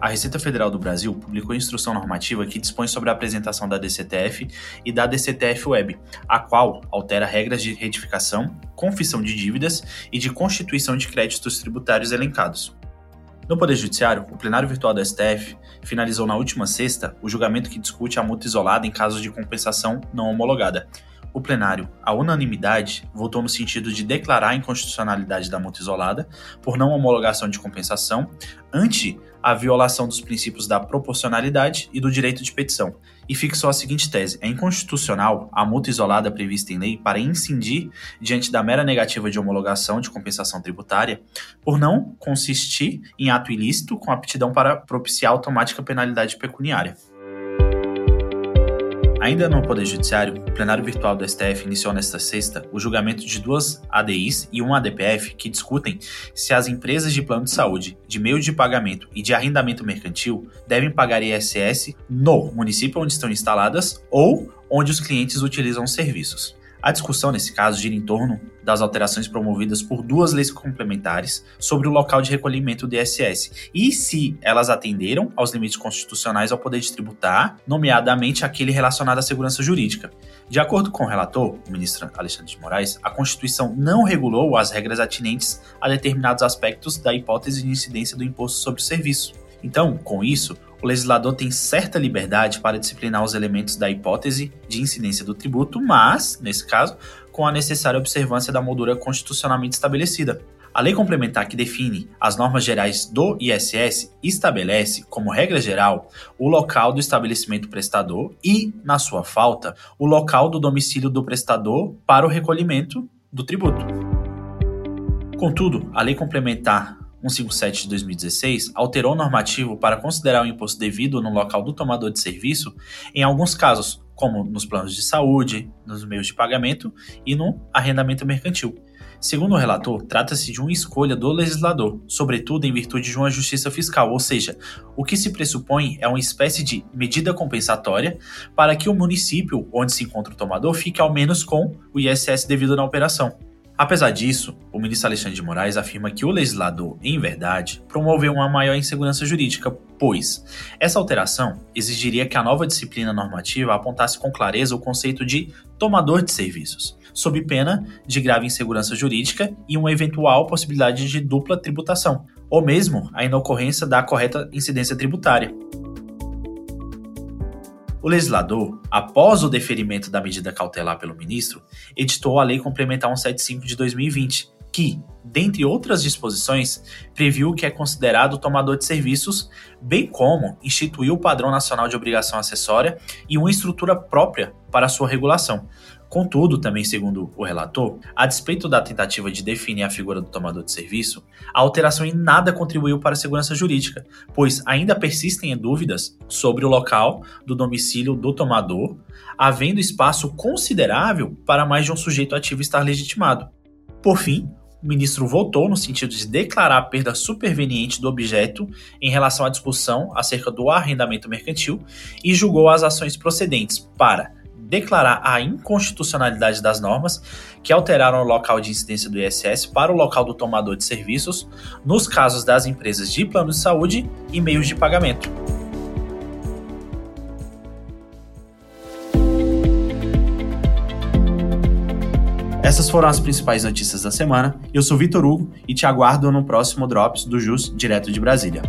a Receita Federal do Brasil publicou instrução normativa que dispõe sobre a apresentação da DCTF e da DCTF Web, a qual altera regras de retificação, confissão de dívidas e de constituição de créditos tributários elencados. No Poder Judiciário, o plenário virtual do STF finalizou na última sexta o julgamento que discute a multa isolada em casos de compensação não homologada, o plenário, à unanimidade, votou no sentido de declarar a inconstitucionalidade da multa isolada por não homologação de compensação ante a violação dos princípios da proporcionalidade e do direito de petição, e fixou a seguinte tese: é inconstitucional a multa isolada prevista em lei para incidir diante da mera negativa de homologação de compensação tributária por não consistir em ato ilícito com aptidão para propiciar automática penalidade pecuniária. Ainda no Poder Judiciário, o plenário virtual do STF iniciou nesta sexta o julgamento de duas ADIs e um ADPF que discutem se as empresas de plano de saúde, de meio de pagamento e de arrendamento mercantil devem pagar ISS no município onde estão instaladas ou onde os clientes utilizam os serviços. A discussão nesse caso gira em torno das alterações promovidas por duas leis complementares sobre o local de recolhimento do ISS e se elas atenderam aos limites constitucionais ao poder de tributar, nomeadamente aquele relacionado à segurança jurídica. De acordo com o relator, o ministro Alexandre de Moraes, a Constituição não regulou as regras atinentes a determinados aspectos da hipótese de incidência do imposto sobre o serviço. Então, com isso, o legislador tem certa liberdade para disciplinar os elementos da hipótese de incidência do tributo, mas, nesse caso, com a necessária observância da moldura constitucionalmente estabelecida. A lei complementar que define as normas gerais do ISS estabelece, como regra geral, o local do estabelecimento prestador e, na sua falta, o local do domicílio do prestador para o recolhimento do tributo. Contudo, a lei complementar 157 de 2016 alterou o normativo para considerar o imposto devido no local do tomador de serviço em alguns casos, como nos planos de saúde, nos meios de pagamento e no arrendamento mercantil. Segundo o relator, trata-se de uma escolha do legislador, sobretudo em virtude de uma justiça fiscal, ou seja, o que se pressupõe é uma espécie de medida compensatória para que o município onde se encontra o tomador fique ao menos com o ISS devido na operação. Apesar disso, o ministro Alexandre de Moraes afirma que o legislador, em verdade, promoveu uma maior insegurança jurídica, pois essa alteração exigiria que a nova disciplina normativa apontasse com clareza o conceito de tomador de serviços, sob pena de grave insegurança jurídica e uma eventual possibilidade de dupla tributação, ou mesmo a inocorrência da correta incidência tributária. O legislador, após o deferimento da medida cautelar pelo ministro, editou a Lei Complementar 175 de 2020, que, dentre outras disposições, previu o que é considerado tomador de serviços, bem como instituiu o padrão nacional de obrigação acessória e uma estrutura própria para sua regulação, Contudo, também segundo o relator, a despeito da tentativa de definir a figura do tomador de serviço, a alteração em nada contribuiu para a segurança jurídica, pois ainda persistem dúvidas sobre o local do domicílio do tomador, havendo espaço considerável para mais de um sujeito ativo estar legitimado. Por fim, o ministro votou no sentido de declarar a perda superveniente do objeto em relação à discussão acerca do arrendamento mercantil e julgou as ações procedentes para declarar a inconstitucionalidade das normas que alteraram o local de incidência do ISS para o local do tomador de serviços, nos casos das empresas de plano de saúde e meios de pagamento. Essas foram as principais notícias da semana. Eu sou Vitor Hugo e te aguardo no próximo Drops do JUS direto de Brasília.